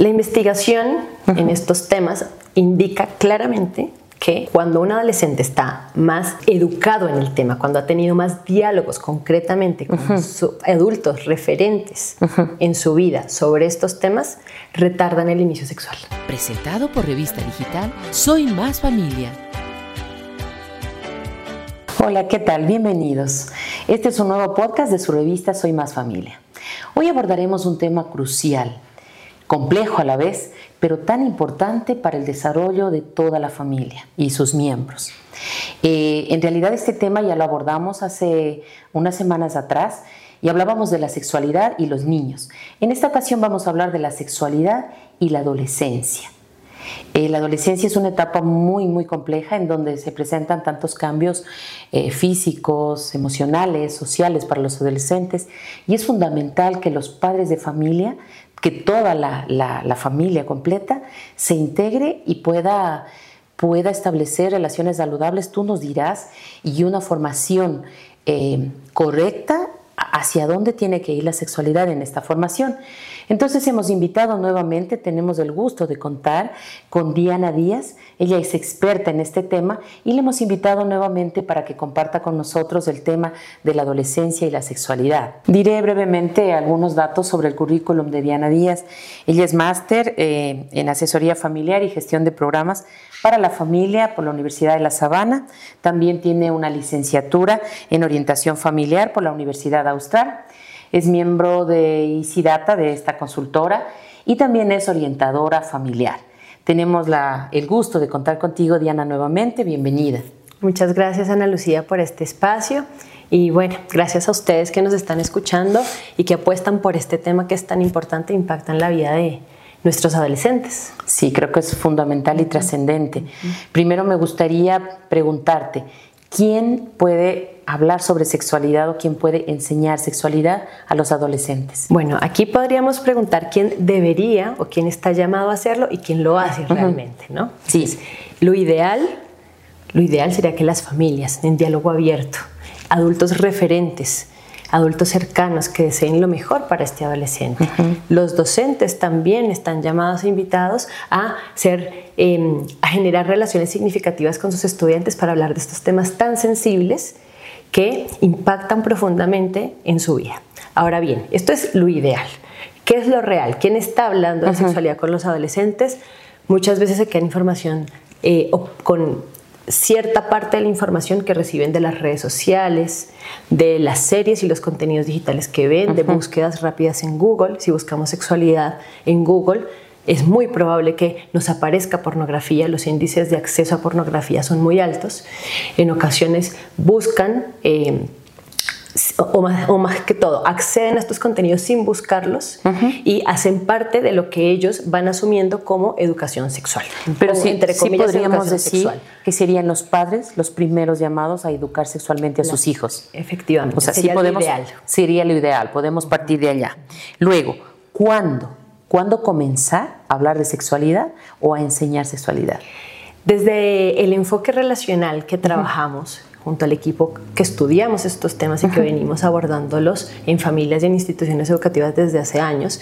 La investigación en estos temas indica claramente que cuando un adolescente está más educado en el tema, cuando ha tenido más diálogos concretamente con adultos referentes en su vida sobre estos temas, retardan el inicio sexual. Presentado por Revista Digital Soy Más Familia. Hola, ¿qué tal? Bienvenidos. Este es un nuevo podcast de su revista Soy Más Familia. Hoy abordaremos un tema crucial, complejo a la vez, pero tan importante para el desarrollo de toda la familia y sus miembros. Eh, en realidad este tema ya lo abordamos hace unas semanas atrás y hablábamos de la sexualidad y los niños. En esta ocasión vamos a hablar de la sexualidad y la adolescencia. Eh, la adolescencia es una etapa muy, muy compleja en donde se presentan tantos cambios eh, físicos, emocionales, sociales para los adolescentes y es fundamental que los padres de familia que toda la, familia completa se integre y pueda, pueda establecer relaciones saludables, tú nos dirás, y una formación eh, correcta hacia dónde tiene que ir la sexualidad en esta formación. Entonces hemos invitado nuevamente, tenemos el gusto de contar con Diana Díaz, ella es experta en este tema y le hemos invitado nuevamente para que comparta con nosotros el tema de la adolescencia y la sexualidad. Diré brevemente algunos datos sobre el currículum de Diana Díaz. Ella es máster eh, en asesoría familiar y gestión de programas para la familia por la Universidad de La Sabana. También tiene una licenciatura en orientación familiar por la Universidad Austral. Es miembro de ICIDATA, de esta consultora, y también es orientadora familiar. Tenemos el gusto de contar contigo, Diana, nuevamente. Bienvenida. Muchas gracias, Ana Lucía, por este espacio. Y bueno, gracias a ustedes que nos están escuchando y que apuestan por este tema que es tan importante e impacta en la vida de, nuestros adolescentes. Sí, creo que es fundamental y trascendente. Primero me gustaría preguntarte, ¿quién puede hablar sobre sexualidad o quién puede enseñar sexualidad a los adolescentes? Bueno, aquí podríamos preguntar quién debería o quién está llamado a hacerlo y quién lo hace realmente, ¿no? Sí. lo ideal, lo ideal sería que las familias en diálogo abierto, adultos referentes, adultos cercanos que deseen lo mejor para este adolescente. Los docentes también están llamados e invitados a, ser, em, a generar relaciones significativas con sus estudiantes para hablar de estos temas tan sensibles que impactan profundamente en su vida. Ahora bien, esto es lo ideal. ¿Qué es lo real? ¿Quién está hablando de sexualidad con los adolescentes? Muchas veces se queda información eh, con cierta parte de la información que reciben de las redes sociales, de las series y los contenidos digitales que ven, de búsquedas rápidas en Google. Si buscamos sexualidad en Google, es muy probable que nos aparezca pornografía, los índices de acceso a pornografía son muy altos. En ocasiones buscan eh, o más, que todo, acceden a estos contenidos sin buscarlos y hacen parte de lo que ellos van asumiendo como educación sexual. Pero sí, entre podríamos decir que serían los padres los primeros llamados a educar sexualmente a sus hijos. Efectivamente, o sea, sería podemos, lo ideal. Sería lo ideal, podemos partir de allá. Luego, ¿cuándo? ¿Cuándo comenzar a hablar de sexualidad o a enseñar sexualidad? Desde el enfoque relacional que trabajamos, junto al equipo que estudiamos estos temas y que venimos abordándolos en familias y en instituciones educativas desde hace años.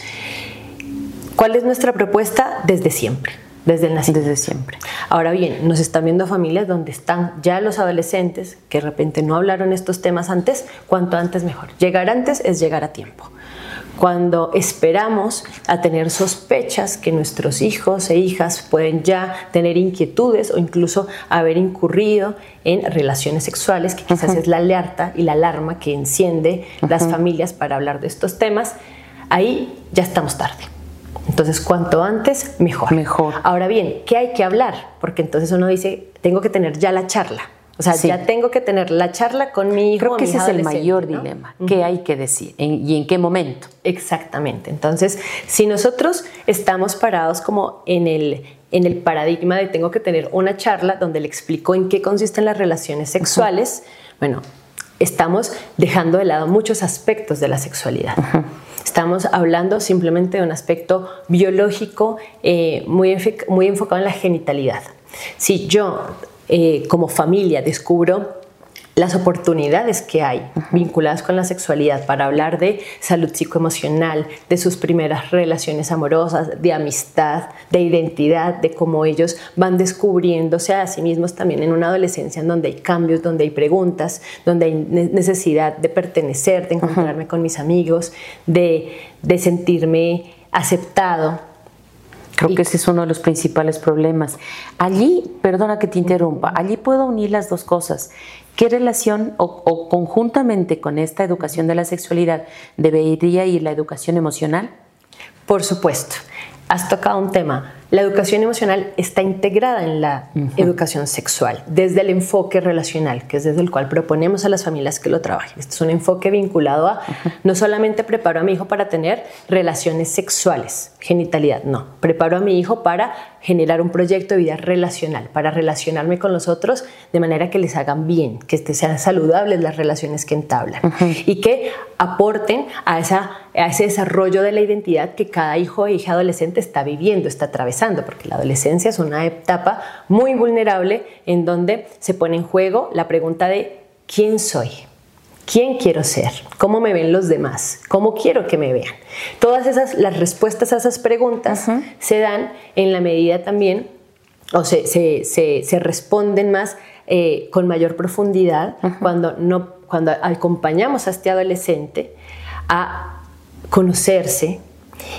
¿Cuál es nuestra propuesta? Desde siempre. Desde el nacimiento. Desde siempre. Ahora bien, nos están viendo familias donde están ya los adolescentes que de repente no hablaron estos temas antes, cuanto antes mejor. Llegar antes es llegar a tiempo cuando esperamos a tener sospechas que nuestros hijos e hijas pueden ya tener inquietudes o incluso haber incurrido en relaciones sexuales, que quizás es la alerta y la alarma que enciende las familias para hablar de estos temas, ahí ya estamos tarde. Entonces, cuanto antes, mejor. Mejor. Ahora bien, ¿qué hay que hablar? Porque entonces uno dice, tengo que tener ya la charla. O sea, ya tengo que tener la charla con mi hijo. Creo que ese es el mayor dilema. ¿Qué hay que decir y en qué momento? Exactamente. Entonces, si nosotros estamos parados como en el, en el paradigma de tengo que tener una charla donde le explico en qué consisten las relaciones sexuales, bueno, estamos dejando de lado muchos aspectos de la sexualidad. Estamos hablando simplemente de un aspecto biológico eh, muy, muy enfocado en la genitalidad. Si yo eh, como familia descubro las oportunidades que hay vinculadas con la sexualidad para hablar de salud psicoemocional, de sus primeras relaciones amorosas, de amistad, de identidad, de cómo ellos van descubriéndose a sí mismos también en una adolescencia en donde hay cambios, donde hay preguntas, donde hay necesidad de pertenecer, de encontrarme con mis amigos, de, de sentirme aceptado Creo que ese es uno de los principales problemas. Allí, perdona que te interrumpa, allí puedo unir las dos cosas. ¿Qué relación o, conjuntamente con esta educación de la sexualidad debería ir la educación emocional? Por supuesto. Has tocado un tema la educación emocional está integrada en la educación sexual, desde el enfoque relacional, que es desde el cual proponemos a las familias que lo trabajen. Este es un enfoque vinculado a no solamente preparo a mi hijo para tener relaciones sexuales, genitalidad, no, preparo a mi hijo para generar un proyecto de vida relacional, para relacionarme con los otros de manera que les hagan bien, que sean saludables las relaciones que entablan y que aporten a, esa, a ese desarrollo de la identidad que cada hijo e hija adolescente está viviendo, está atravesando porque la adolescencia es una etapa muy vulnerable en donde se pone en juego la pregunta de ¿quién soy? ¿Quién quiero ser? ¿Cómo me ven los demás? ¿Cómo quiero que me vean? Todas esas, las respuestas a esas preguntas se dan en la medida también, o se, se, responden más eh, con mayor profundidad cuando, no, cuando acompañamos a este adolescente a conocerse,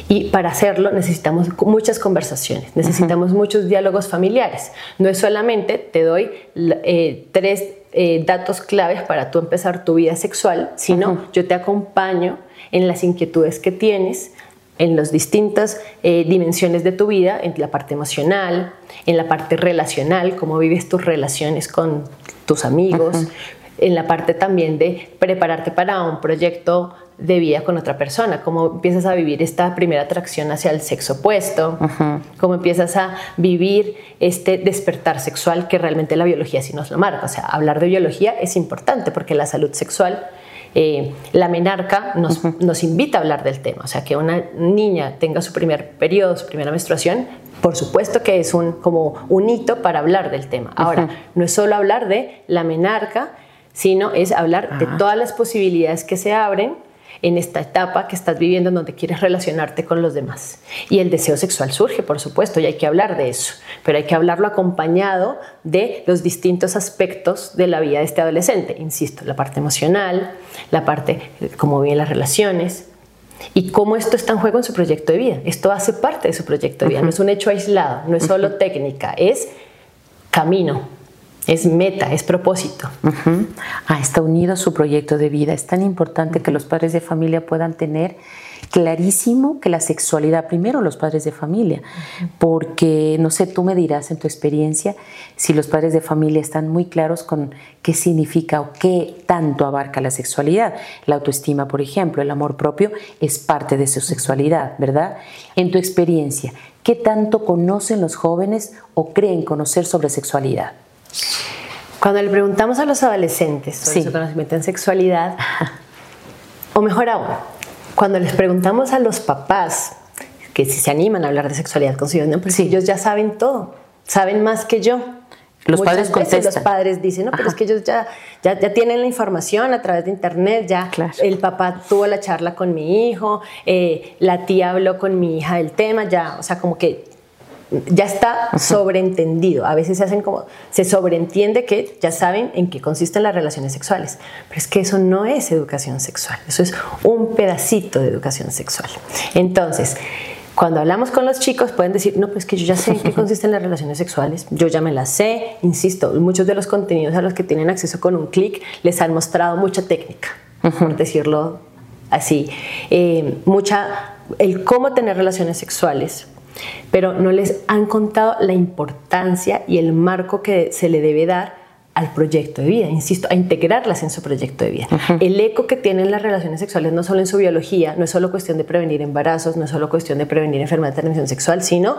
y para hacerlo necesitamos muchas conversaciones, necesitamos muchos diálogos familiares. No es solamente te doy eh, tres eh, datos claves para tú empezar tu vida sexual, sino yo te acompaño en las inquietudes que tienes, en las distintas eh, dimensiones de tu vida, en la parte emocional, en la parte relacional, cómo vives tus relaciones con tus amigos, en la parte también de prepararte para un proyecto de vida con otra persona, cómo empiezas a vivir esta primera atracción hacia el sexo opuesto, cómo empiezas a vivir este despertar sexual que realmente la biología sí nos lo marca. O sea, hablar de biología es importante porque la salud sexual, eh, la menarca nos, nos, invita a hablar del tema. O sea, que una niña tenga su primer periodo, su primera menstruación, por supuesto que es un, como un hito para hablar del tema. Ahora, no es solo hablar de la menarca, sino es hablar de todas las posibilidades que se abren en esta etapa que estás viviendo en donde quieres relacionarte con los demás. Y el deseo sexual surge, por supuesto, y hay que hablar de eso, pero hay que hablarlo acompañado de los distintos aspectos de la vida de este adolescente. Insisto, la parte emocional, la parte cómo viven las relaciones, y cómo esto está en juego en su proyecto de vida. Esto hace parte de su proyecto de vida, no es un hecho aislado, no es solo técnica, es camino, es meta, es propósito. Ah, está unido a su proyecto de vida. Es tan importante que los padres de familia puedan tener clarísimo que la sexualidad, primero los padres de familia, porque no sé, tú me dirás en tu experiencia si los padres de familia están muy claros con qué significa o qué tanto abarca la sexualidad. La autoestima, por ejemplo, el amor propio es parte de su sexualidad, ¿verdad? En tu experiencia, ¿qué tanto conocen los jóvenes o creen conocer sobre sexualidad? Cuando le preguntamos a los adolescentes sobre su conocimiento en sexualidad, o mejor aún, cuando les preguntamos a los papás que si se animan a hablar de sexualidad con su hijo, pues ellos ya saben todo, saben más que yo. Los padres contestan. Los padres dicen, no, pero es que ellos ya, ya, ya, tienen la información a través de internet, ya el papá tuvo la charla con mi hijo, eh, la tía habló con mi hija del tema, ya, o sea, como que ya está sobreentendido. A veces se hacen como, se sobreentiende que ya saben en qué consisten las relaciones sexuales. Pero es que eso no es educación sexual, eso es un pedacito de educación sexual. Entonces, cuando hablamos con los chicos pueden decir, no, pues que yo ya sé en qué consisten las relaciones sexuales, yo ya me las sé, insisto, muchos de los contenidos a los que tienen acceso con un clic les han mostrado mucha técnica, por decirlo así, eh, mucha, el cómo tener relaciones sexuales, pero no les han contado la importancia y el marco que se le debe dar al proyecto de vida, insisto, a integrarlas en su proyecto de vida. El eco que tienen las relaciones sexuales no solo en su biología, no es solo cuestión de prevenir embarazos, no es solo cuestión de prevenir enfermedad de transmisión sexual, sino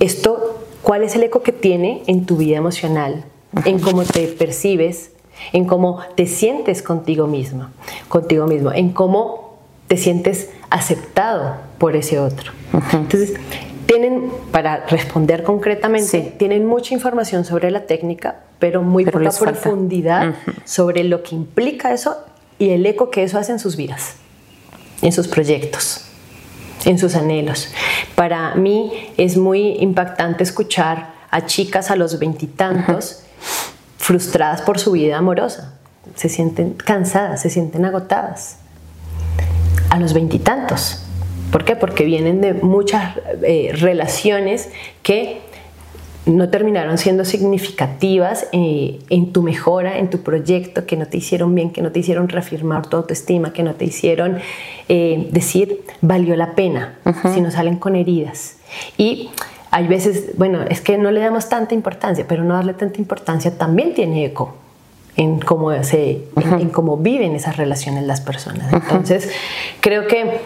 esto, cuál es el eco que tiene en tu vida emocional, en cómo te percibes, en cómo te sientes contigo misma, contigo mismo, en cómo te sientes aceptado por ese otro. Entonces, tienen, para responder concretamente, tienen mucha información sobre la técnica, pero muy poca profundidad sobre lo que implica eso y el eco que eso hace en sus vidas, en sus proyectos, en sus anhelos. Para mí es muy impactante escuchar a chicas a los veintitantos frustradas por su vida amorosa. Se sienten cansadas, se sienten agotadas. A los veintitantos. ¿Por qué? Porque vienen de muchas eh, relaciones que no terminaron siendo significativas eh, en tu mejora, en tu proyecto, que no te hicieron bien, que no te hicieron reafirmar tu autoestima, que no te hicieron eh, decir valió la pena, si no salen con heridas. Y hay veces, bueno, es que no le damos tanta importancia, pero no darle tanta importancia también tiene eco en cómo, se, en cómo viven esas relaciones las personas. Entonces, creo que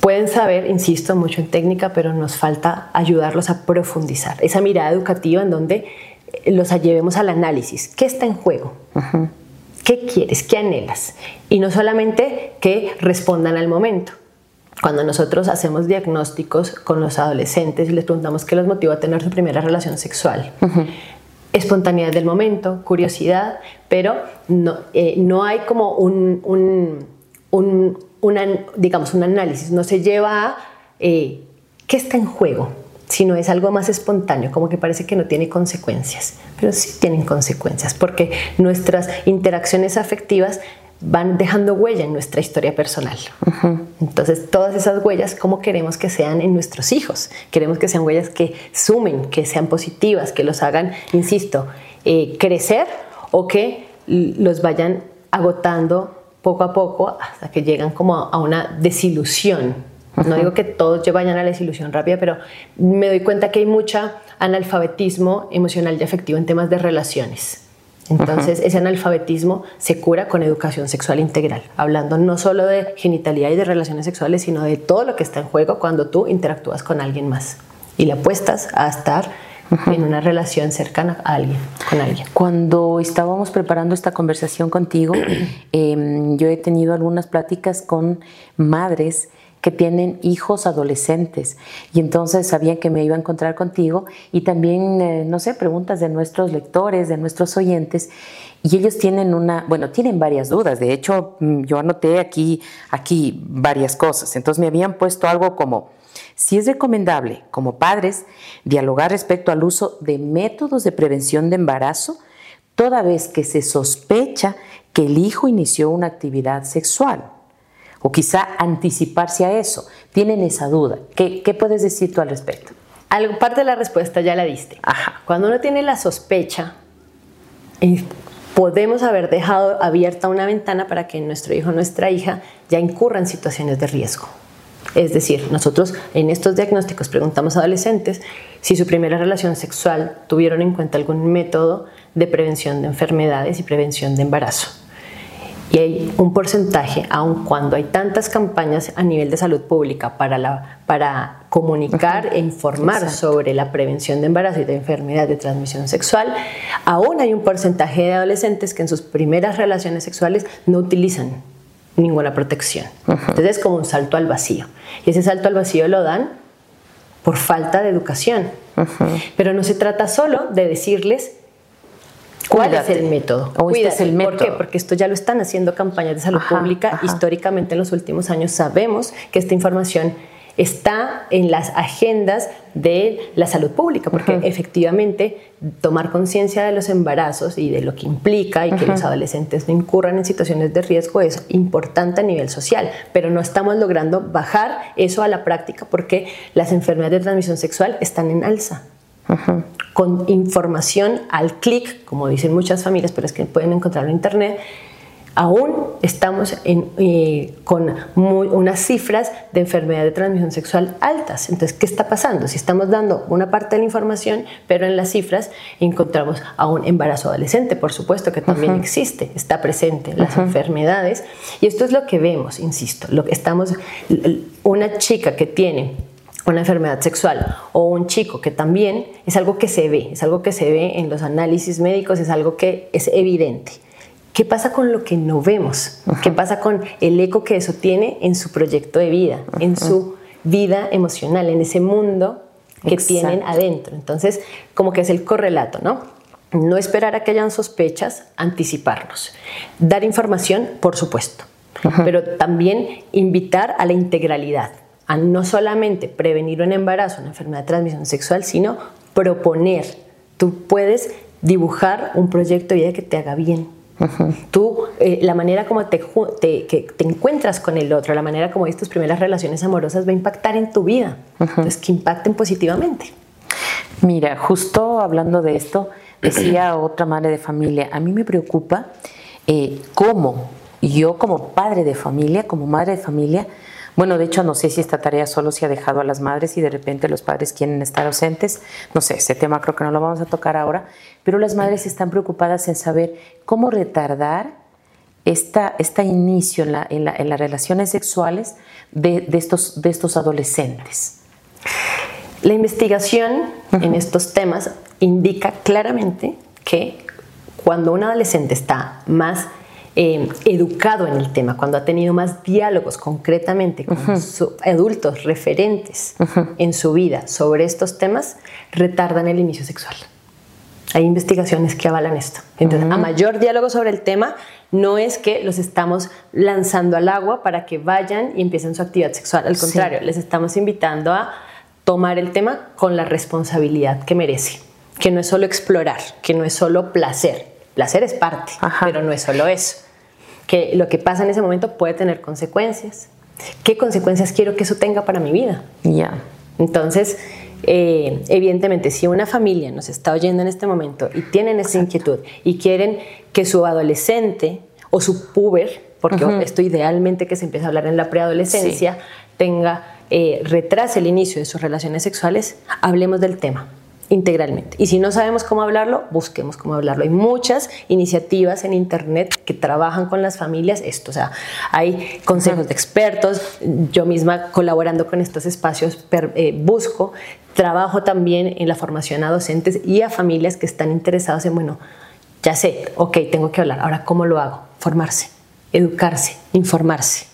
pueden saber, insisto mucho en técnica, pero nos falta ayudarlos a profundizar. Esa mirada educativa en donde los llevemos al análisis. ¿Qué está en juego? ¿Qué quieres? ¿Qué anhelas? Y no solamente que respondan al momento. Cuando nosotros hacemos diagnósticos con los adolescentes y les preguntamos qué los motiva a tener su primera relación sexual, espontaneidad del momento, curiosidad, pero no, eh, no hay como un, un, un digamos, un análisis, no se lleva a eh, qué está en juego, sino es algo más espontáneo, como que parece que no tiene consecuencias, pero sí tienen consecuencias, porque nuestras interacciones afectivas van dejando huella en nuestra historia personal. Entonces, todas esas huellas, ¿cómo queremos que sean en nuestros hijos? Queremos que sean huellas que sumen, que sean positivas, que los hagan, insisto, eh, crecer o que los vayan agotando poco a poco hasta que llegan como a una desilusión. No digo que todos vayan a la desilusión rápida, pero me doy cuenta que hay mucha analfabetismo emocional y afectivo en temas de relaciones. Entonces, ese analfabetismo se cura con educación sexual integral, hablando no solo de genitalidad y de relaciones sexuales, sino de todo lo que está en juego cuando tú interactúas con alguien más y le apuestas a estar en una relación cercana a alguien, con alguien. Cuando estábamos preparando esta conversación contigo, em, yo he tenido algunas pláticas con madres que tienen hijos adolescentes y entonces sabían que me iba a encontrar contigo y también, eh, no sé, preguntas de nuestros lectores, de nuestros oyentes y ellos tienen una, bueno, tienen varias dudas. De hecho, mm, yo anoté aquí, aquí varias cosas. Entonces me habían puesto algo como, si es recomendable, como padres, dialogar respecto al uso de métodos de prevención de embarazo, toda vez que se sospecha que el hijo inició una actividad sexual. O quizá anticiparse a eso. Tienen esa duda. ¿Qué, puedes decir tú al respecto? Algo, parte de la respuesta ya la diste. Cuando uno tiene la sospecha, eh, podemos haber dejado abierta una ventana para que nuestro hijo o nuestra hija ya incurra en situaciones de riesgo. Es decir, nosotros en estos diagnósticos preguntamos a adolescentes si su primera relación sexual tuvieron en cuenta algún método de prevención de enfermedades y prevención de embarazo. Y hay un porcentaje, aun cuando hay tantas campañas a nivel de salud pública para, la, para comunicar e informar sobre la prevención de embarazo y de enfermedad de transmisión sexual, aún hay un porcentaje de adolescentes que en sus primeras relaciones sexuales no utilizan ninguna protección. Entonces es como un salto al vacío. Y ese salto al vacío lo dan por falta de educación. Pero no se trata solo de decirles cuál es el método. O este es el método. ¿Por qué? Porque esto ya lo están haciendo campañas de salud pública. Históricamente en los últimos años sabemos que esta información está en las agendas de la salud pública, porque efectivamente tomar conciencia de los embarazos y de lo que implica y que los adolescentes no incurran en situaciones de riesgo es importante a nivel social, pero no estamos logrando bajar eso a la práctica porque las enfermedades de transmisión sexual están en alza. Con información al clic, como dicen muchas familias, pero es que pueden encontrarlo en internet, aún estamos eh, con unas cifras de enfermedad de transmisión sexual altas. Entonces, ¿qué está pasando? Si estamos dando una parte de la información, pero en las cifras encontramos a un embarazo adolescente, por supuesto que también existe, está presente las enfermedades. Y esto es lo que vemos, insisto, lo que estamos, una chica que tiene una enfermedad sexual o un chico que también es algo que se ve, es algo que se ve en los análisis médicos, es algo que es evidente. ¿Qué pasa con lo que no vemos? ¿Qué pasa con el eco que eso tiene en su proyecto de vida, en su vida emocional, en ese mundo que tienen adentro? Entonces, como que es el correlato, ¿no? no esperar a que hayan sospechas, anticiparnos. Dar información, por supuesto, pero también invitar a la integralidad, a no solamente prevenir un embarazo, una enfermedad de transmisión sexual, sino proponer. Tú puedes dibujar un proyecto de vida que te haga bien. Tú, eh, la manera como te, que te encuentras con el otro, la manera como tus primeras relaciones amorosas va a impactar en tu vida. Entonces, que impacten positivamente. Mira, justo hablando de esto, decía otra madre de familia, a mí me preocupa eh, cómo yo como padre de familia, como madre de familia, bueno, de hecho no sé si esta tarea solo se ha dejado a las madres y de repente los padres quieren estar ausentes. No sé, ese tema creo que no lo vamos a tocar ahora, pero las madres están preocupadas en saber cómo retardar esta, este inicio en, las relaciones sexuales de, estos, de estos adolescentes. La investigación en estos temas indica claramente que cuando un adolescente está más eh, educado en el tema, cuando ha tenido más diálogos concretamente con adultos referentes en su vida sobre estos temas, retardan el inicio sexual. Hay investigaciones que avalan esto. Entonces, a mayor diálogo sobre el tema, no es que los estamos lanzando al agua para que vayan y empiecen su actividad sexual. Al contrario, les estamos invitando a tomar el tema con la responsabilidad que merece, que no es solo explorar, que no es solo placer, placer es parte, pero no es solo eso. Que lo que pasa en ese momento puede tener consecuencias. ¿Qué consecuencias quiero que eso tenga para mi vida? Ya. Entonces, eh, evidentemente, si una familia nos está oyendo en este momento y tienen esa inquietud y quieren que su adolescente o su puber, porque esto idealmente que se empieza a hablar en la preadolescencia, tenga, eh, retrase el inicio de sus relaciones sexuales, hablemos del tema integralmente. Y si no sabemos cómo hablarlo, busquemos cómo hablarlo. Hay muchas iniciativas en Internet que trabajan con las familias esto. O sea, hay consejos de expertos. Yo misma colaborando con estos espacios eh, busco. Trabajo también en la formación a docentes y a familias que están interesados en, bueno, ya sé, ok, tengo que hablar. Ahora, ¿cómo lo hago? Formarse, educarse, informarse.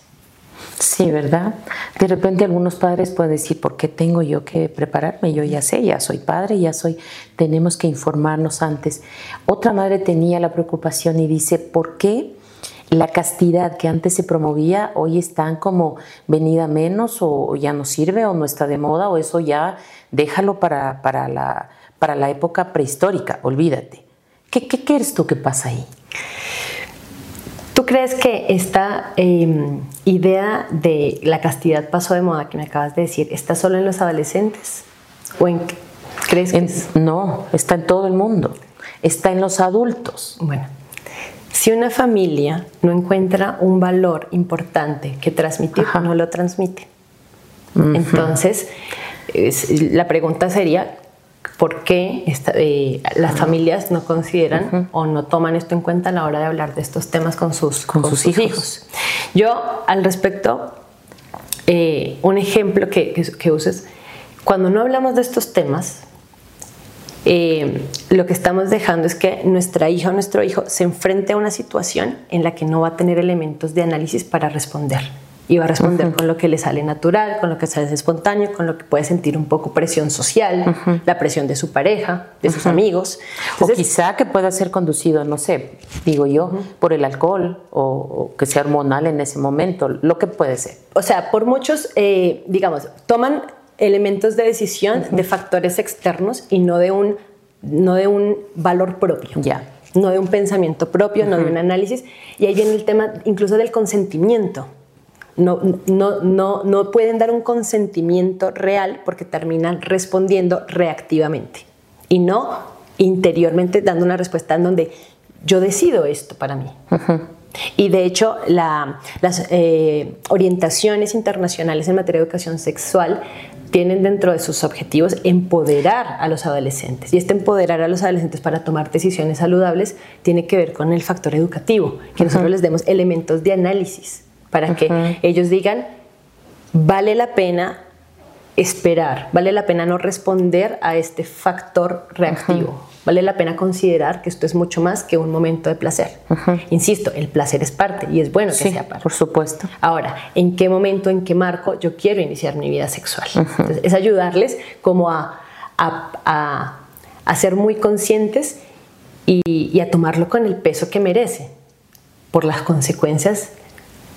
Sí, ¿verdad? De repente algunos padres pueden decir, ¿por qué tengo yo que prepararme? Yo ya sé, ya soy padre, ya soy, tenemos que informarnos antes. Otra madre tenía la preocupación y dice, ¿por qué la castidad que antes se promovía hoy están como venida menos o ya no sirve o no está de moda o eso ya déjalo para, para, la, para la época prehistórica, olvídate. ¿Qué, qué crees tú que pasa ahí? ¿Tú crees que esta em, idea de la castidad pasó de moda que me acabas de decir está solo en los adolescentes? ¿O en, crees que No, está en todo el mundo. Está en los adultos. Bueno, si una familia no encuentra un valor importante que transmitir, no lo transmite. Entonces, la pregunta sería, por qué eh, las familias no consideran o no toman esto en cuenta a la hora de hablar de estos temas con sus, con, sus, hijos. Yo, al respecto, eh, un ejemplo que, que, uses, cuando no hablamos de estos temas, eh, lo que estamos dejando es que nuestra hija o nuestro hijo se enfrente a una situación en la que no va a tener elementos de análisis para responder y va a responder con lo que le sale natural, con lo que sale espontáneo, con lo que puede sentir un poco presión social, la presión de su pareja, de sus amigos. o quizá que pueda ser conducido, no sé, digo yo, por el alcohol o, que sea hormonal en ese momento, lo que puede ser. O sea, por muchos, eh, digamos, toman elementos de decisión de factores externos y no de un, no de un valor propio. Ya. No de un pensamiento propio, no de un análisis. Y ahí viene el tema incluso del consentimiento no, no, no, no pueden dar un consentimiento real porque terminan respondiendo reactivamente y no interiormente dando una respuesta en donde yo decido esto para mí. Y de hecho, las eh, orientaciones internacionales en materia de educación sexual tienen dentro de sus objetivos empoderar a los adolescentes. Y este empoderar a los adolescentes para tomar decisiones saludables tiene que ver con el factor educativo, que nosotros les demos elementos de análisis para que ellos digan, vale la pena esperar, vale la pena no responder a este factor reactivo, vale la pena considerar que esto es mucho más que un momento de placer. Insisto, el placer es parte y es bueno que sea parte. Por supuesto. Ahora, ¿en qué momento, en qué marco yo quiero iniciar mi vida sexual? es ayudarles como a, a, a ser muy conscientes y, a tomarlo con el peso que merece por las consecuencias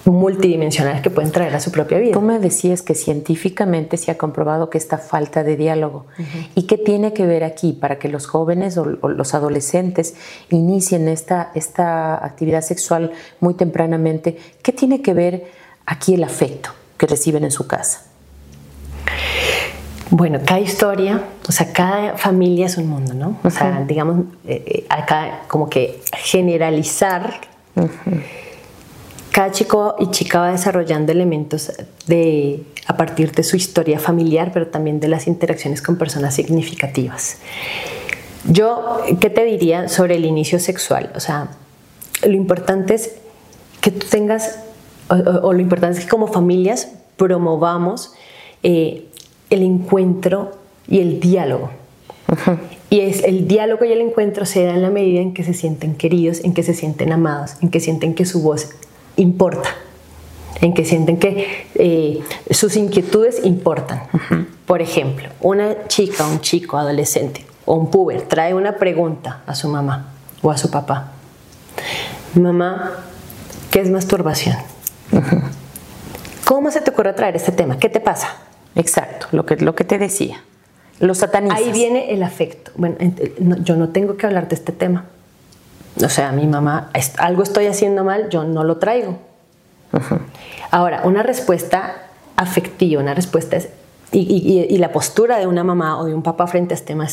multidimensionales que pueden traer a su propia vida. Tú me decías que científicamente se ha comprobado que esta falta de diálogo. ¿Y qué tiene que ver aquí para que los jóvenes o, los adolescentes inicien esta, esta actividad sexual muy tempranamente? ¿Qué tiene que ver aquí el afecto que reciben en su casa? Bueno, cada historia, o sea, cada familia es un mundo, ¿no? O sea, digamos, eh, eh, acá como que generalizar. Cada chico y chica va desarrollando elementos de, a partir de su historia familiar, pero también de las interacciones con personas significativas. Yo, ¿qué te diría sobre el inicio sexual? O sea, lo importante es que tú tengas, o, lo importante es que como familias promovamos eh, el encuentro y el diálogo. Y es el diálogo y el encuentro se da en la medida en que se sienten queridos, en que se sienten amados, en que sienten que su voz importa, en que sienten que eh, sus inquietudes importan. Por ejemplo, una chica, un chico, adolescente o un puber trae una pregunta a su mamá o a su papá. Mamá, ¿qué es masturbación? ¿Cómo se te ocurre traer este tema? ¿Qué te pasa? Exacto, lo que, lo que te decía. Los satanizas. Ahí viene el afecto. Bueno, yo no tengo que hablar de este tema. O sea, mi mamá, algo estoy haciendo mal, yo no lo traigo. Ahora, una respuesta afectiva, una respuesta es, y, la postura de una mamá o de un papá frente a este tema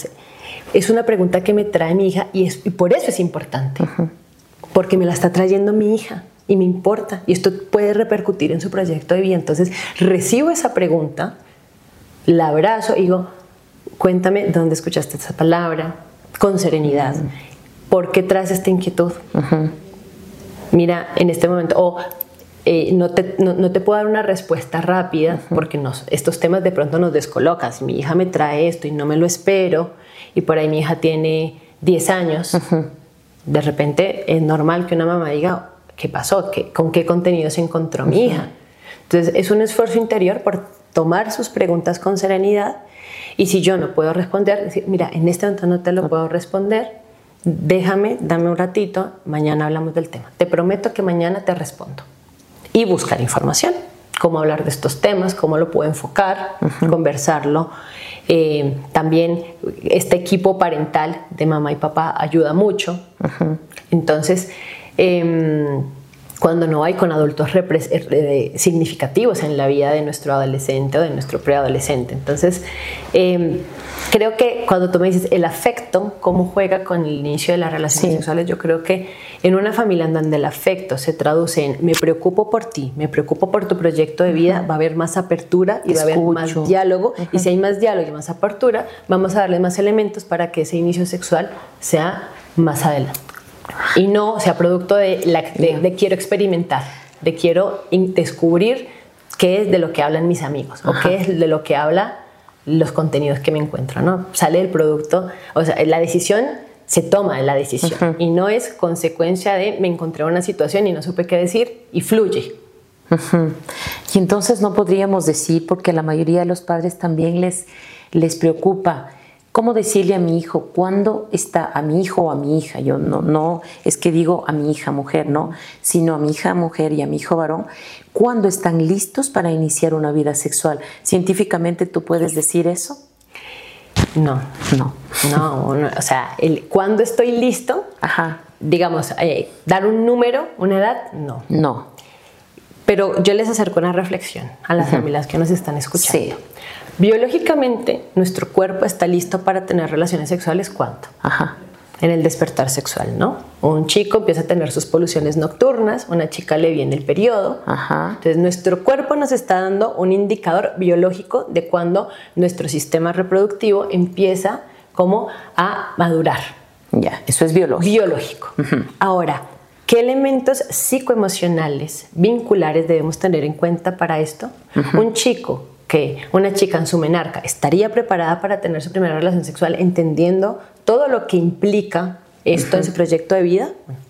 es, una pregunta que me trae mi hija y, es, por eso es importante. Porque me la está trayendo mi hija y me importa y esto puede repercutir en su proyecto de vida. Entonces, recibo esa pregunta la abrazo y digo, cuéntame dónde escuchaste esa palabra, con serenidad. ¿Por qué traes esta inquietud? Mira, en este momento, o eh, no, te, no, te, puedo dar una respuesta rápida porque nos, estos temas de pronto nos descolocan. Si mi hija me trae esto y no me lo espero, y por ahí mi hija tiene 10 años, de repente es normal que una mamá diga, ¿qué pasó? ¿Qué, ¿Con qué contenido se encontró mi hija? Entonces es un esfuerzo interior por tomar sus preguntas con serenidad y si yo no puedo responder, decir, mira, en este momento no te lo puedo responder, déjame, dame un ratito, mañana hablamos del tema. Te prometo que mañana te respondo. Y buscar información, cómo hablar de estos temas, cómo lo puedo enfocar, conversarlo. Eh, también este equipo parental de mamá y papá ayuda mucho. Entonces, em, cuando no hay con adultos eh, significativos en la vida de nuestro adolescente o de nuestro preadolescente. Entonces, em, creo que cuando tú me dices el afecto, cómo juega con el inicio de las relaciones sexuales, yo creo que en una familia en donde el afecto se traduce en me preocupo por ti, me preocupo por tu proyecto de vida, va a haber más apertura y va a haber más diálogo. Y si hay más diálogo y más apertura, vamos a darle más elementos para que ese inicio sexual sea más adelante y no sea producto de, la, de, quiero experimentar, de quiero descubrir qué es de lo que hablan mis amigos o qué es de lo que habla los contenidos que me encuentro, ¿no? Sale el producto, o sea, la decisión se toma la decisión y no es consecuencia de me encontré en una situación y no supe qué decir y fluye. Y entonces no podríamos decir, porque a la mayoría de los padres también les, les preocupa ¿Cómo decirle a mi hijo cuándo está a mi hijo o a mi hija? Yo no, no es que digo a mi hija mujer, no, sino a mi hija mujer y a mi hijo varón, ¿cuándo están listos para iniciar una vida sexual? ¿Científicamente tú puedes decir eso? No, no, no, o sea, el, ¿cuándo estoy listo? Ajá. Digamos, eh, dar un número, una edad, no. No. Pero yo les acerco una reflexión a las familias que nos están escuchando. Sí. Biológicamente, nuestro cuerpo está listo para tener relaciones sexuales ¿cuánto? Ajá. En el despertar sexual, ¿no? Un chico empieza a tener sus poluciones nocturnas, una chica le viene el periodo. Ajá. Entonces, nuestro cuerpo nos está dando un indicador biológico de cuando nuestro sistema reproductivo empieza como a madurar. Ya, eso es biológico. Biológico. Ahora, ¿Qué elementos psicoemocionales, vinculares debemos tener en cuenta para esto? Un chico que una chica en su menarca estaría preparada para tener su primera relación sexual entendiendo todo lo que implica esto en su proyecto de vida?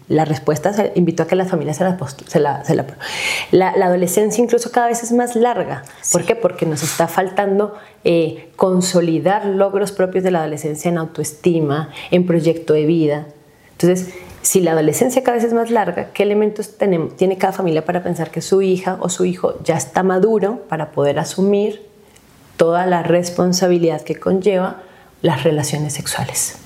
La respuesta se invitó a que las familias se la, se la, se la, la, adolescencia incluso cada vez es más larga. ¿Por qué? Porque nos está faltando eh, consolidar logros propios de la adolescencia en autoestima, en proyecto de vida. Entonces, si la adolescencia cada vez es más larga, ¿qué elementos tiene cada familia para pensar que su hija o su hijo ya está maduro para poder asumir toda la responsabilidad que conlleva las relaciones sexuales?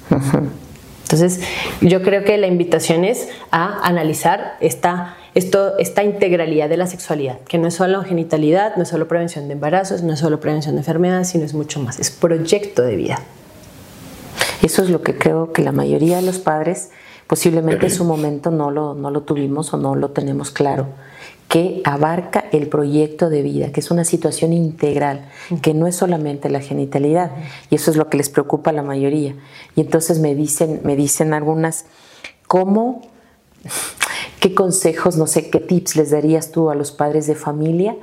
Entonces, yo creo que la invitación es a analizar esta, esto, esta integralidad de la sexualidad, que no es solo genitalidad, no es solo prevención de embarazos, no es solo prevención de enfermedades, sino es mucho más, es proyecto de vida. Eso es lo que creo que la mayoría de los padres posiblemente en su momento no lo, no lo tuvimos o no lo tenemos claro. Que abarca el proyecto de vida, que es una situación integral, que no es solamente la genitalidad, y eso es lo que les preocupa a la mayoría. Y entonces me dicen, me dicen algunas, ¿cómo, qué consejos, no sé, qué tips les darías tú a los padres de familia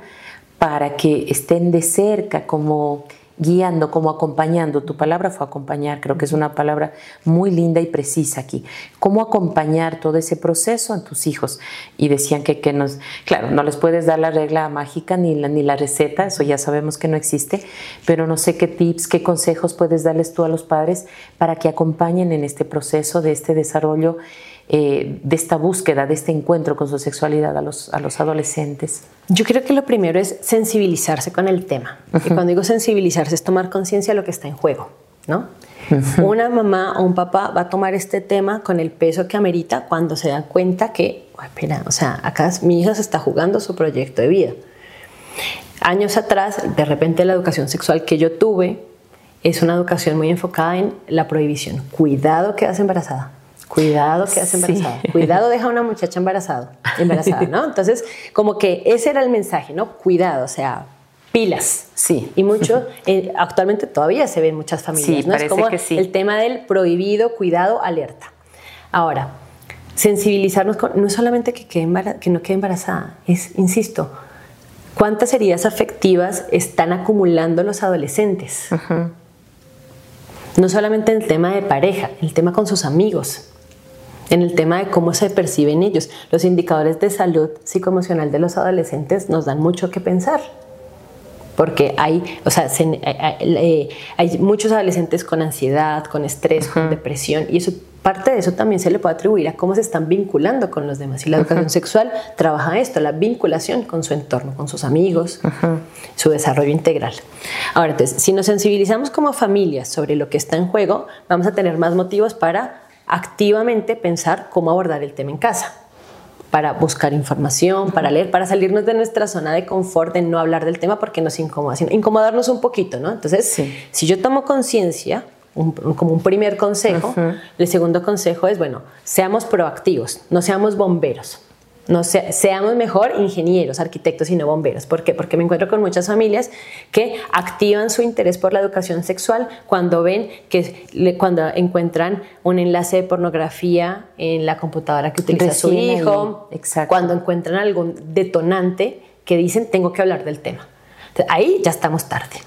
para que estén de cerca, como guiando, como acompañando. Tu palabra fue acompañar, creo que es una palabra muy linda y precisa aquí. ¿Cómo acompañar todo ese proceso a tus hijos? Y decían que, que nos, claro, no les puedes dar la regla mágica ni la, ni la receta, eso ya sabemos que no existe, pero no sé qué tips, qué consejos puedes darles tú a los padres para que acompañen en este proceso de este desarrollo eh, de esta búsqueda, de este encuentro con su sexualidad a los, a los adolescentes? Yo creo que lo primero es sensibilizarse con el tema. Y cuando digo sensibilizarse es tomar conciencia de lo que está en juego, ¿no? Una mamá o un papá va a tomar este tema con el peso que amerita cuando se da cuenta que, espera, o sea, acá mi hija se está jugando su proyecto de vida. Años atrás, de repente la educación sexual que yo tuve es una educación muy enfocada en la prohibición. Cuidado que hace embarazada. Cuidado que hace embarazada. Cuidado deja a una muchacha embarazada, embarazada, ¿no? Entonces, como que ese era el mensaje, ¿no? Cuidado, o sea, pilas. Sí. Y mucho, eh, actualmente todavía se ven muchas familias, ¿no? es como que sí. el tema del prohibido, cuidado, alerta. Ahora, sensibilizarnos con, no solamente que, quede que no quede embarazada, es, insisto, ¿cuántas heridas afectivas están acumulando los adolescentes? No solamente en el tema de pareja, el tema con sus amigos, en el tema de cómo se perciben ellos. Los indicadores de salud psicoemocional de los adolescentes nos dan mucho que pensar. Porque hay, o sea, hay, hay muchos adolescentes con ansiedad, con estrés, con depresión, y eso parte de eso también se le puede atribuir a cómo se están vinculando con los demás. Y la educación sexual trabaja esto, la vinculación con su entorno, con sus amigos, su desarrollo integral. Ahora, entonces, si nos sensibilizamos como familias sobre lo que está en juego, vamos a tener más motivos para activamente pensar cómo abordar el tema en casa, para buscar información, para leer, para salirnos de nuestra zona de confort, de no hablar del tema porque nos incomoda, sino incomodarnos un poquito, ¿no? Entonces, si yo tomo conciencia, como un primer consejo, el segundo consejo es, bueno, seamos proactivos, no seamos bomberos. No seamos mejor ingenieros, arquitectos y no bomberos. ¿Por qué? Porque me encuentro con muchas familias que activan su interés por la educación sexual cuando ven que cuando encuentran un enlace de pornografía en la computadora que utiliza su hijo, cuando encuentran algún detonante que dicen tengo que hablar del tema. ahí ya estamos tarde.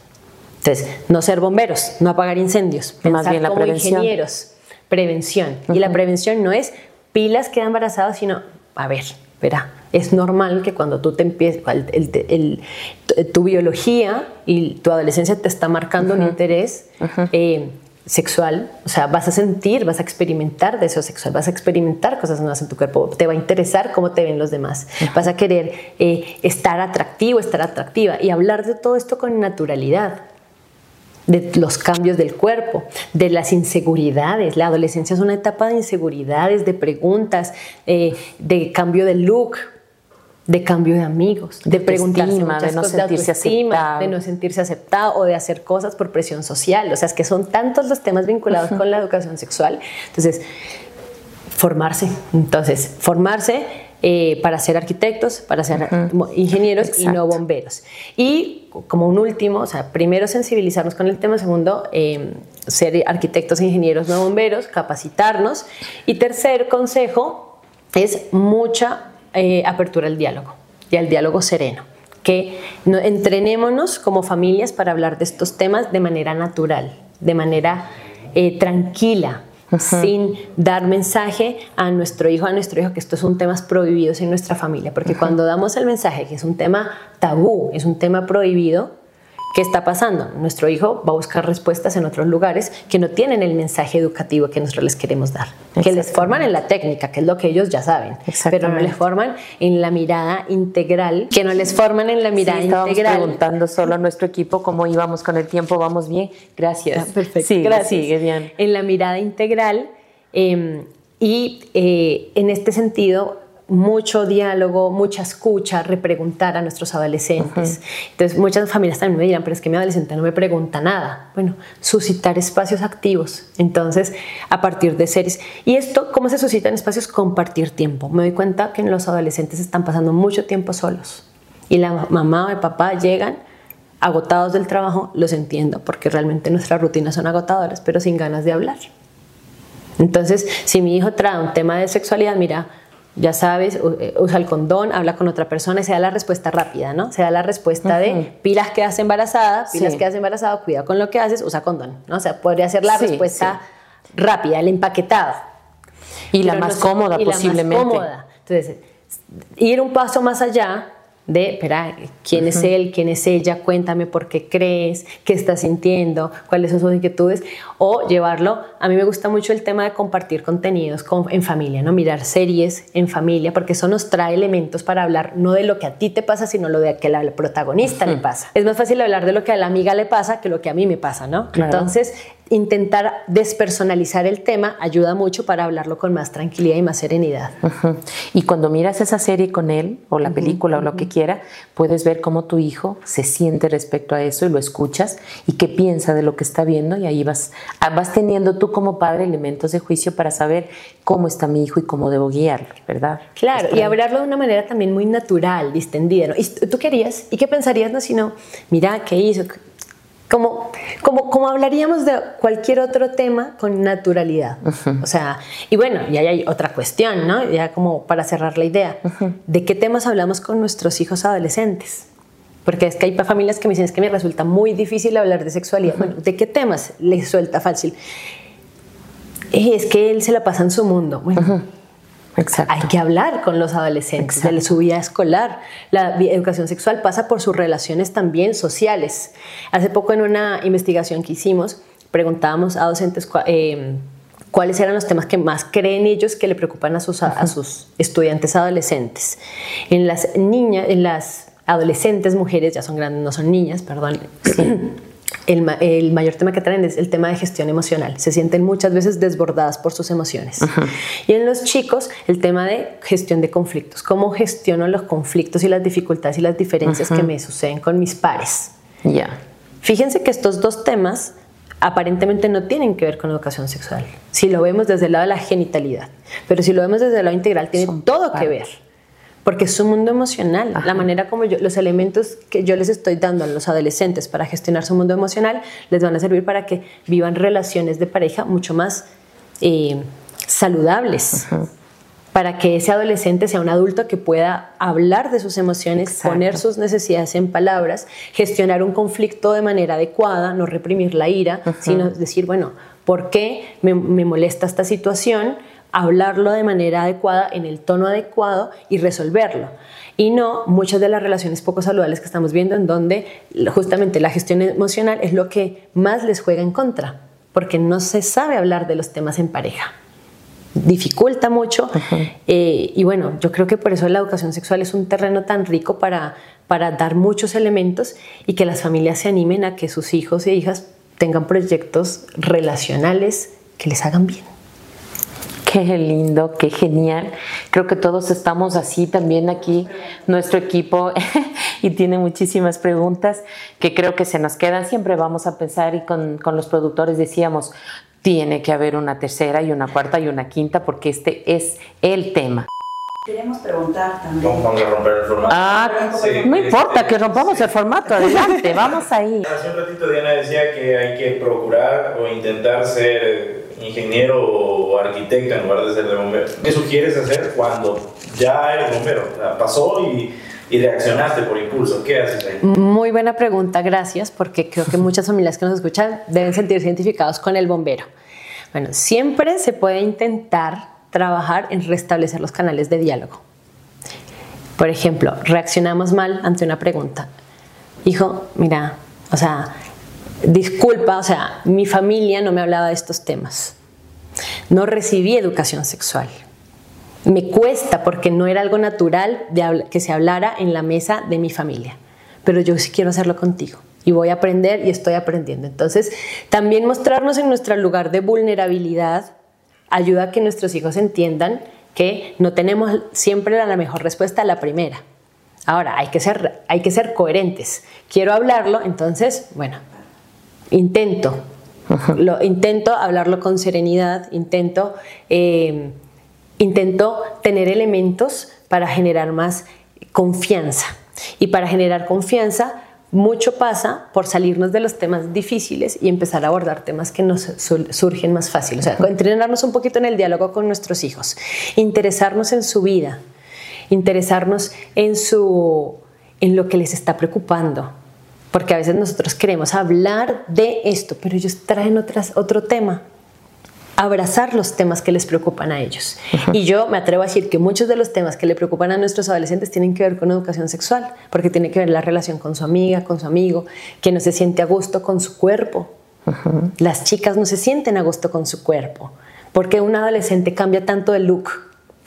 Entonces, no ser bomberos, no apagar incendios, pensar Más bien la como prevención. ingenieros, prevención. Y la prevención no es pilas quedan embarazadas, sino, a ver, Verá, es normal que cuando tú te empieces, tu biología y tu adolescencia te está marcando un interés eh, sexual, o sea, vas a sentir, vas a experimentar deseo sexual, vas a experimentar cosas nuevas en tu cuerpo, te va a interesar cómo te ven los demás, vas a querer eh, estar atractivo, estar atractiva y hablar de todo esto con naturalidad de los cambios del cuerpo, de las inseguridades. La adolescencia es una etapa de inseguridades, de preguntas, eh, de cambio de look, de cambio de amigos, de, preguntarse de no sentirse aceptado. de no sentirse aceptado o de hacer cosas por presión social. O sea, es que son tantos los temas vinculados con la educación sexual. Entonces, formarse. Entonces, formarse eh, para ser arquitectos, para ser ingenieros y no bomberos. Y como un último, o sea, primero sensibilizarnos con el tema, segundo, eh, ser arquitectos, ingenieros, no bomberos, capacitarnos. Y tercer consejo es mucha eh, apertura al diálogo y al diálogo sereno que entrenémonos como familias para hablar de estos temas de manera natural, de manera tranquila, sin dar mensaje a nuestro hijo, a nuestro hijo que estos son temas prohibidos en nuestra familia, porque cuando damos el mensaje que es un tema tabú, es un tema prohibido, ¿Qué está pasando? Nuestro hijo va a buscar respuestas en otros lugares que no tienen el mensaje educativo que nosotros les queremos dar. Que les forman en la técnica, que es lo que ellos ya saben, pero no les forman en la mirada integral, que no les forman en la mirada sí, integral. preguntando solo a nuestro equipo cómo íbamos con el tiempo, vamos bien, gracias. Ah, perfecto, sí, gracias. Sigue bien. En la mirada integral eh, y eh, en este sentido mucho diálogo, mucha escucha, repreguntar a nuestros adolescentes. Entonces, muchas familias también me dirán, pero es que mi adolescente no me pregunta nada. Bueno, suscitar espacios activos. Entonces, a partir de series. ¿Y esto cómo se suscita en espacios? Compartir tiempo. Me doy cuenta que los adolescentes están pasando mucho tiempo solos. Y la mamá o el papá llegan agotados del trabajo, los entiendo, porque realmente nuestras rutinas son agotadoras, pero sin ganas de hablar. Entonces, si mi hijo trae un tema de sexualidad, mira, ya sabes, eh, usa el condón, habla con otra persona y se da la respuesta rápida, ¿no? Se da la respuesta de pilas quedas embarazada, pilas Sí. quedas embarazada, cuida con lo que haces, usa condón, ¿no? O sea, podría ser la Sí, respuesta rápida, el empaquetado. Y la más no- cómoda y la más posiblemente. cómoda. Entonces, ir un paso más allá de, espera, ¿quién es él? ¿Quién es ella? Cuéntame por qué crees, qué estás sintiendo, cuáles son sus inquietudes. O llevarlo, a mí me gusta mucho el tema de compartir contenidos con- en familia, ¿no? Mirar series en familia, porque eso nos trae elementos para hablar no de lo que a ti te pasa, sino lo de que a la protagonista le pasa. Es más fácil hablar de lo que a la amiga le pasa que lo que a mí me pasa, ¿no? Claro. Entonces, intentar despersonalizar el tema ayuda mucho para hablarlo con más tranquilidad y más serenidad. Y cuando miras esa serie con él, o la película, o lo que quiera, puedes ver cómo tu hijo se siente respecto a eso y lo escuchas y qué piensa de lo que está viendo y ahí vas, ah, vas teniendo tú como padre elementos de juicio para saber cómo está mi hijo y cómo debo guiarlo, ¿verdad? Claro, y hablarlo de una manera también muy natural, distendida. ¿no? ¿Y tú querías? ¿Y qué pensarías? No, sino, mira, ¿qué hizo? Como, como, como hablaríamos de cualquier otro tema con naturalidad. O sea, y bueno, y ahí hay otra cuestión, ¿no? Ya como para cerrar la idea. ¿De qué temas hablamos con nuestros hijos adolescentes? Porque es que hay familias que me dicen, es que me resulta muy difícil hablar de sexualidad. Bueno, ¿de qué temas les suelta fácil? Eh, Es que él se la pasa en su mundo. Bueno, Exacto. hay que hablar con los adolescentes de su vida escolar. La educación sexual pasa por sus relaciones también sociales. Hace poco en una investigación que hicimos, preguntábamos a docentes eh, cuáles eran los temas que más creen ellos que le preocupan a sus, a sus estudiantes adolescentes. En las niñas, en las adolescentes mujeres, ya son grandes, no son niñas, perdón. El, el mayor tema que traen es el tema de gestión emocional. Se sienten muchas veces desbordadas por sus emociones. Y en los chicos, el tema de gestión de conflictos. ¿Cómo gestiono los conflictos y las dificultades y las diferencias que me suceden con mis pares? Ya. Fíjense que estos dos temas aparentemente no tienen que ver con educación sexual. Si lo vemos desde el lado de la genitalidad, pero si lo vemos desde el lado integral, tiene Son todo que ver. Porque es un mundo emocional. La manera como yo, los elementos que yo les estoy dando a los adolescentes para gestionar su mundo emocional les van a servir para que vivan relaciones de pareja mucho más eh, saludables. Para que ese adolescente sea un adulto que pueda hablar de sus emociones, Exacto. poner sus necesidades en palabras, gestionar un conflicto de manera adecuada, no reprimir la ira, sino decir, bueno, ¿por qué me, me molesta esta situación? Hablarlo de manera adecuada, en el tono adecuado y resolverlo. Y no muchas de las relaciones poco saludables que estamos viendo en donde justamente la gestión emocional es lo que más les juega en contra, porque no se sabe hablar de los temas en pareja dificulta mucho. Eh, y bueno, yo creo que por eso la educación sexual es un terreno tan rico para, para dar muchos elementos y que las familias se animen a que sus hijos e hijas tengan proyectos relacionales que les hagan bien. Qué lindo, qué genial. Creo que todos estamos así también aquí, nuestro equipo, y tiene muchísimas preguntas que creo que se nos quedan. Siempre vamos a pensar y con, con los productores decíamos, tiene que haber una tercera y una cuarta y una quinta porque este es el tema. Queremos preguntar también. Vamos vamos a romper el formato. Ah, Sí, no este, importa que rompamos el formato, adelante, vamos ahí. Hace un ratito Diana decía que hay que procurar o intentar ser ingeniero o arquitecto en lugar de ser de bombero. ¿Qué sugieres hacer cuando ya eres bombero? O sea, pasó y, y reaccionaste por impulso. ¿Qué haces ahí? Muy buena pregunta, gracias, porque creo que muchas familias que nos escuchan deben sentirse identificados con el bombero. Bueno, siempre se puede intentar trabajar en restablecer los canales de diálogo. Por ejemplo, reaccionamos mal ante una pregunta. Hijo, mira, O sea, disculpa, o sea, mi familia no me hablaba de estos temas. No recibí educación sexual. Me cuesta porque no era algo natural que se hablara en la mesa de mi familia. Pero yo sí quiero hacerlo contigo y voy a aprender y estoy aprendiendo. Entonces, también mostrarnos en nuestro lugar de vulnerabilidad ayuda a que nuestros hijos entiendan que no tenemos siempre la mejor respuesta a la primera. Ahora, hay que ser, hay que ser coherentes. Quiero hablarlo, entonces, bueno, intento. Lo, intento hablarlo con serenidad, intento, eh, intento tener elementos para generar más confianza. Y para generar confianza, mucho pasa por salirnos de los temas difíciles y empezar a abordar temas que nos surgen más fácil. O sea, entrenarnos un poquito en el diálogo con nuestros hijos, interesarnos en su vida, interesarnos en, su, en lo que les está preocupando. Porque a veces nosotros queremos hablar de esto, pero ellos traen otras, otro tema abrazar los temas que les preocupan a ellos. Y yo me atrevo a decir que muchos de los temas que le preocupan a nuestros adolescentes tienen que ver con educación sexual, porque tiene que ver la relación con su amiga, con su amigo, que no se siente a gusto con su cuerpo. Las chicas no se sienten a gusto con su cuerpo, porque un adolescente cambia tanto de look.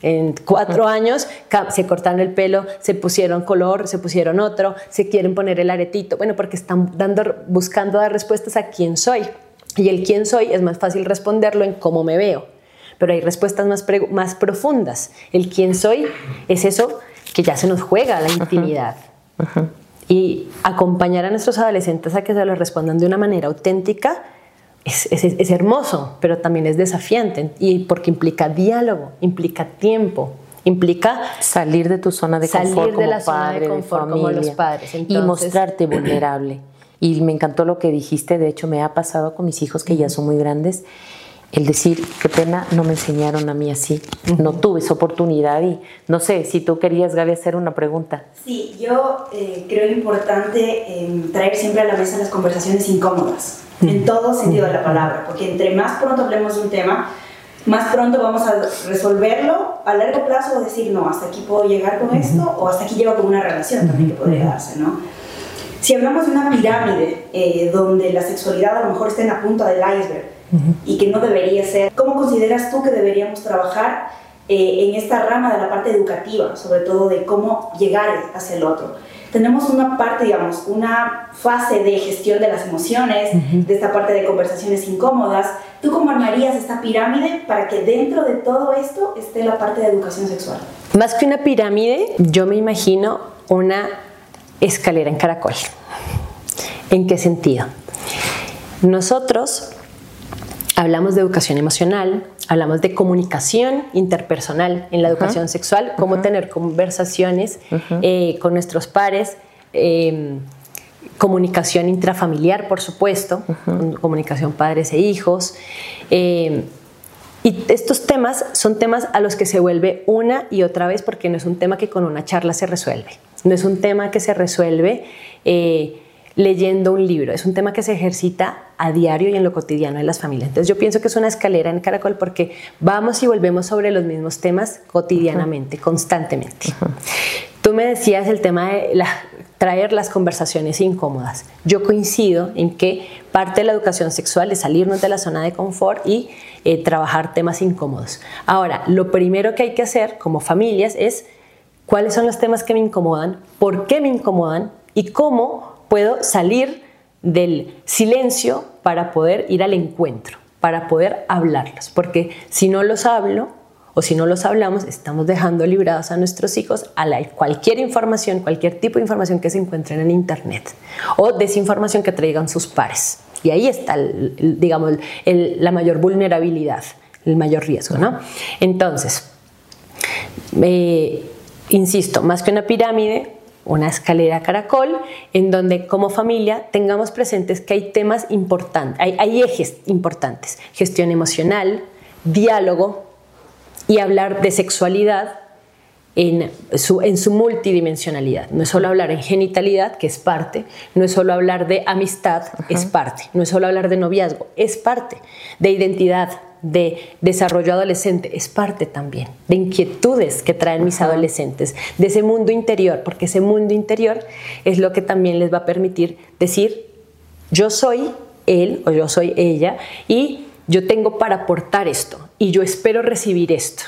En cuatro años se cortaron el pelo, se pusieron color, se pusieron otro, se quieren poner el aretito. Bueno, porque están dando, buscando dar respuestas a quién soy. Y el quién soy es más fácil responderlo en cómo me veo. Pero hay respuestas más, más profundas. El quién soy es eso que ya se nos juega la intimidad. Y acompañar a nuestros adolescentes a que se lo respondan de una manera auténtica es, es, hermoso, pero también es desafiante. Y porque implica diálogo, implica tiempo, implica salir de tu zona de salir confort de la zona de confort como los padres y mostrarte vulnerable. Y me encantó lo que dijiste, de hecho me ha pasado con mis hijos que ya son muy grandes, el decir, qué pena, no me enseñaron a mí así, no tuve esa oportunidad y no sé, si tú querías, Gaby, hacer una pregunta. Sí, yo eh, creo importante em, traer siempre a la mesa las conversaciones incómodas, en todo sentido de la palabra, porque entre más pronto hablemos de un tema, más pronto vamos a resolverlo a largo plazo o decir, no, hasta aquí puedo llegar con esto, o hasta aquí llego con una relación también que podría darse, ¿no? Si hablamos de una pirámide eh, donde la sexualidad a lo mejor está en la punta del iceberg y que no debería ser, ¿cómo consideras tú que deberíamos trabajar eh, en esta rama de la parte educativa, sobre todo de cómo llegar hacia el otro? Tenemos una parte, digamos, una fase de gestión de las emociones, de esta parte de conversaciones incómodas. ¿Tú cómo armarías esta pirámide para que dentro de todo esto esté la parte de educación sexual? Más que una pirámide, yo me imagino una escalera en caracol. ¿En qué sentido? Nosotros hablamos de educación emocional, hablamos de comunicación interpersonal en la educación sexual, cómo tener conversaciones eh, con nuestros pares, em, comunicación intrafamiliar, por supuesto, comunicación padres e hijos. Em, y estos temas son temas a los que se vuelve una y otra vez porque no es un tema que con una charla se resuelve. No es un tema que se resuelve eh, leyendo un libro, es un tema que se ejercita a diario y en lo cotidiano de las familias. Entonces yo pienso que es una escalera en Caracol porque vamos y volvemos sobre los mismos temas cotidianamente, constantemente. Tú me decías el tema de traer las conversaciones incómodas. Yo coincido en que parte de la educación sexual es salirnos de la zona de confort y eh, trabajar temas incómodos. Ahora, lo primero que hay que hacer como familias es cuáles son los temas que me incomodan, por qué me incomodan y cómo puedo salir del silencio para poder ir al encuentro, para poder hablarlos. Porque si no los hablo o si no los hablamos, estamos dejando librados a nuestros hijos a cualquier información, cualquier tipo de información que se encuentren en Internet o desinformación que traigan sus pares. Y ahí está, digamos, la mayor vulnerabilidad, el mayor riesgo, ¿no? Entonces, eh, insisto, más que una pirámide, una escalera caracol, en donde como familia tengamos presentes que hay temas importantes, hay, ejes importantes, gestión emocional, diálogo y hablar de sexualidad en su, en su, multidimensionalidad. No es solo hablar en genitalidad, que es parte, no es solo hablar de amistad, es parte, no es solo hablar de noviazgo, es parte, de identidad, de desarrollo adolescente es parte también. De inquietudes que traen mis adolescentes, de ese mundo interior, porque ese mundo interior es lo que también les va a permitir decir yo soy él o yo soy ella y yo tengo para aportar esto y yo espero recibir esto.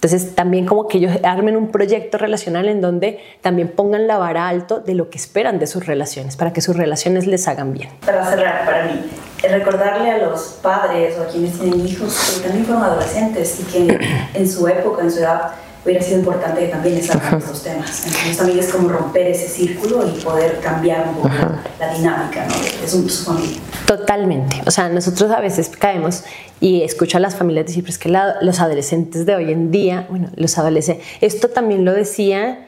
Entonces también como que ellos armen un proyecto relacional en donde también pongan la vara alto de lo que esperan de sus relaciones, para que sus relaciones les hagan bien. Para cerrar, para mí, recordarle a los padres o a quienes tienen hijos que también fueron adolescentes y que en su época, en su edad, hubiera sido importante que también les hablen estos temas. Entonces también es como romper ese círculo y poder cambiar un poco la dinámica ¿no? de su, familia. Totalmente. O sea, nosotros a veces caemos y escucho a las familias decir, pero es que los adolescentes de hoy en día, bueno, los adolescentes, esto también lo decía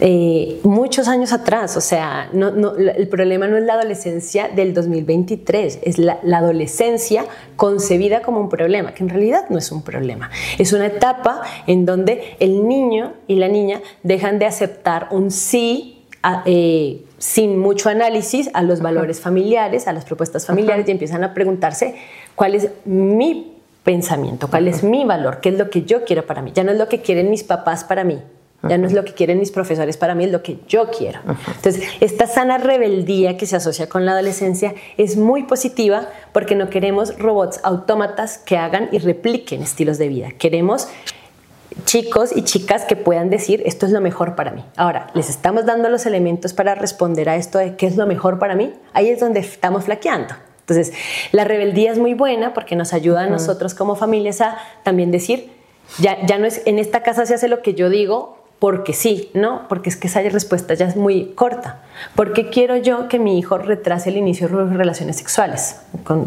eh, muchos años atrás. O sea, no, el problema no es la adolescencia del 2023, es la, adolescencia concebida como un problema, que en realidad no es un problema. Es una etapa en donde el niño y la niña dejan de aceptar un sí. Eh, sin mucho análisis a los valores familiares, a las propuestas familiares y empiezan a preguntarse cuál es mi pensamiento, cuál es mi valor, qué es lo que yo quiero para mí. Ya no es lo que quieren mis papás para mí, ya no es lo que quieren mis profesores para mí, es lo que yo quiero. Entonces, esta sana rebeldía que se asocia con la adolescencia es muy positiva porque no queremos robots autómatas que hagan y repliquen estilos de vida. Queremos chicos y chicas que puedan decir esto es lo mejor para mí. Ahora, les estamos dando los elementos para responder a esto de qué es lo mejor para mí. Ahí es donde estamos flaqueando. Entonces, la rebeldía es muy buena porque nos ayuda a nosotros como familias a también decir, ya, ya no es en esta casa se hace lo que yo digo porque sí, ¿no? Porque es que esa respuesta ya es muy corta. ¿Por qué quiero yo que mi hijo retrase el inicio de relaciones sexuales?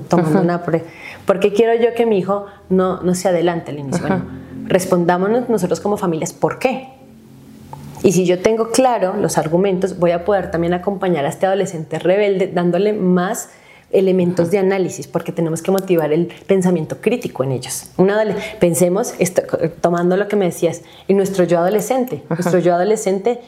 tomando una ¿Por qué quiero yo que mi hijo no, no se adelante el inicio? Bueno, respondámonos nosotros como familias, ¿por qué? Y si yo tengo claro los argumentos, voy a poder también acompañar a este adolescente rebelde dándole más elementos de análisis, porque tenemos que motivar el pensamiento crítico en ellos. Una pensemos, tomando lo que me decías, en nuestro yo adolescente. Nuestro yo adolescente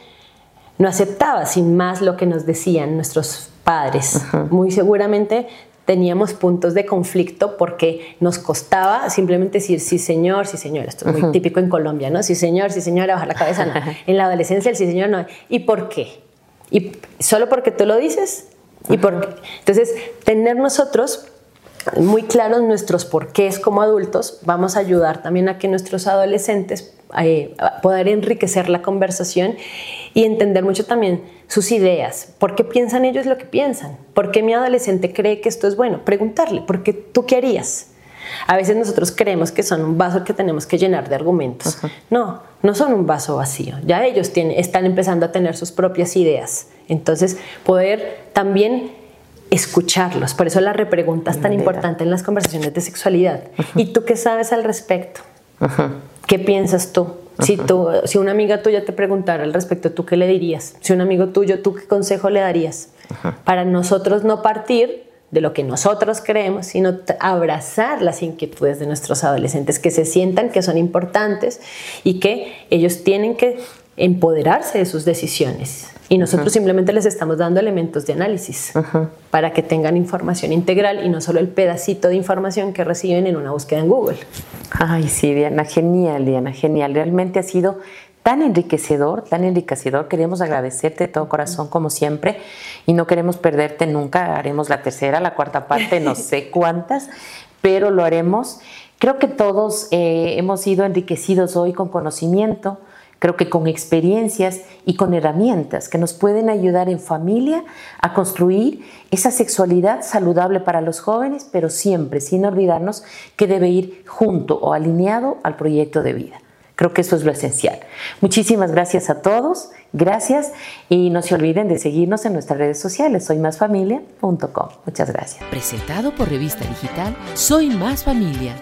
no aceptaba sin más lo que nos decían nuestros padres. Muy seguramente teníamos puntos de conflicto porque nos costaba simplemente decir sí señor, sí señor. Esto es muy típico en Colombia, ¿no? Sí señor, sí señora, bajar la cabeza. No. En la adolescencia el sí señor no. ¿Y por qué? ¿Y solo porque tú lo dices? Y por, entonces, tener nosotros muy claros nuestros porqués como adultos, vamos a ayudar también a que nuestros adolescentes eh, puedan enriquecer la conversación y entender mucho también sus ideas. ¿Por qué piensan ellos lo que piensan? ¿Por qué mi adolescente cree que esto es bueno? Preguntarle, ¿por qué tú qué harías? A veces nosotros creemos que son un vaso que tenemos que llenar de argumentos. No, no son un vaso vacío. Ya ellos tienen, están empezando a tener sus propias ideas. Entonces, poder también escucharlos. Por eso la repregunta es tan importante en las conversaciones de sexualidad. ¿Y tú qué sabes al respecto? ¿Qué piensas tú? Si, tú? si una amiga tuya te preguntara al respecto, ¿tú qué le dirías? Si un amigo tuyo, ¿tú qué consejo le darías? Para nosotros no partir de lo que nosotros creemos, sino abrazar las inquietudes de nuestros adolescentes, que se sientan que son importantes y que ellos tienen que empoderarse de sus decisiones. Y nosotros simplemente les estamos dando elementos de análisis para que tengan información integral y no solo el pedacito de información que reciben en una búsqueda en Google. Ay, sí, Diana, genial, Diana, genial. Realmente ha sido tan enriquecedor, tan enriquecedor. Queremos agradecerte de todo corazón, como siempre, y no queremos perderte nunca. Haremos la tercera, la cuarta parte, no sé cuántas, pero lo haremos. Creo que todos eh, hemos sido enriquecidos hoy con conocimiento, Creo que con experiencias y con herramientas que nos pueden ayudar en familia a construir esa sexualidad saludable para los jóvenes, pero siempre sin olvidarnos que debe ir junto o alineado al proyecto de vida. Creo que eso es lo esencial. Muchísimas gracias a todos, gracias y no se olviden de seguirnos en nuestras redes sociales, soymasfamilia.com. Muchas gracias. Presentado por Revista Digital Soy Más Familia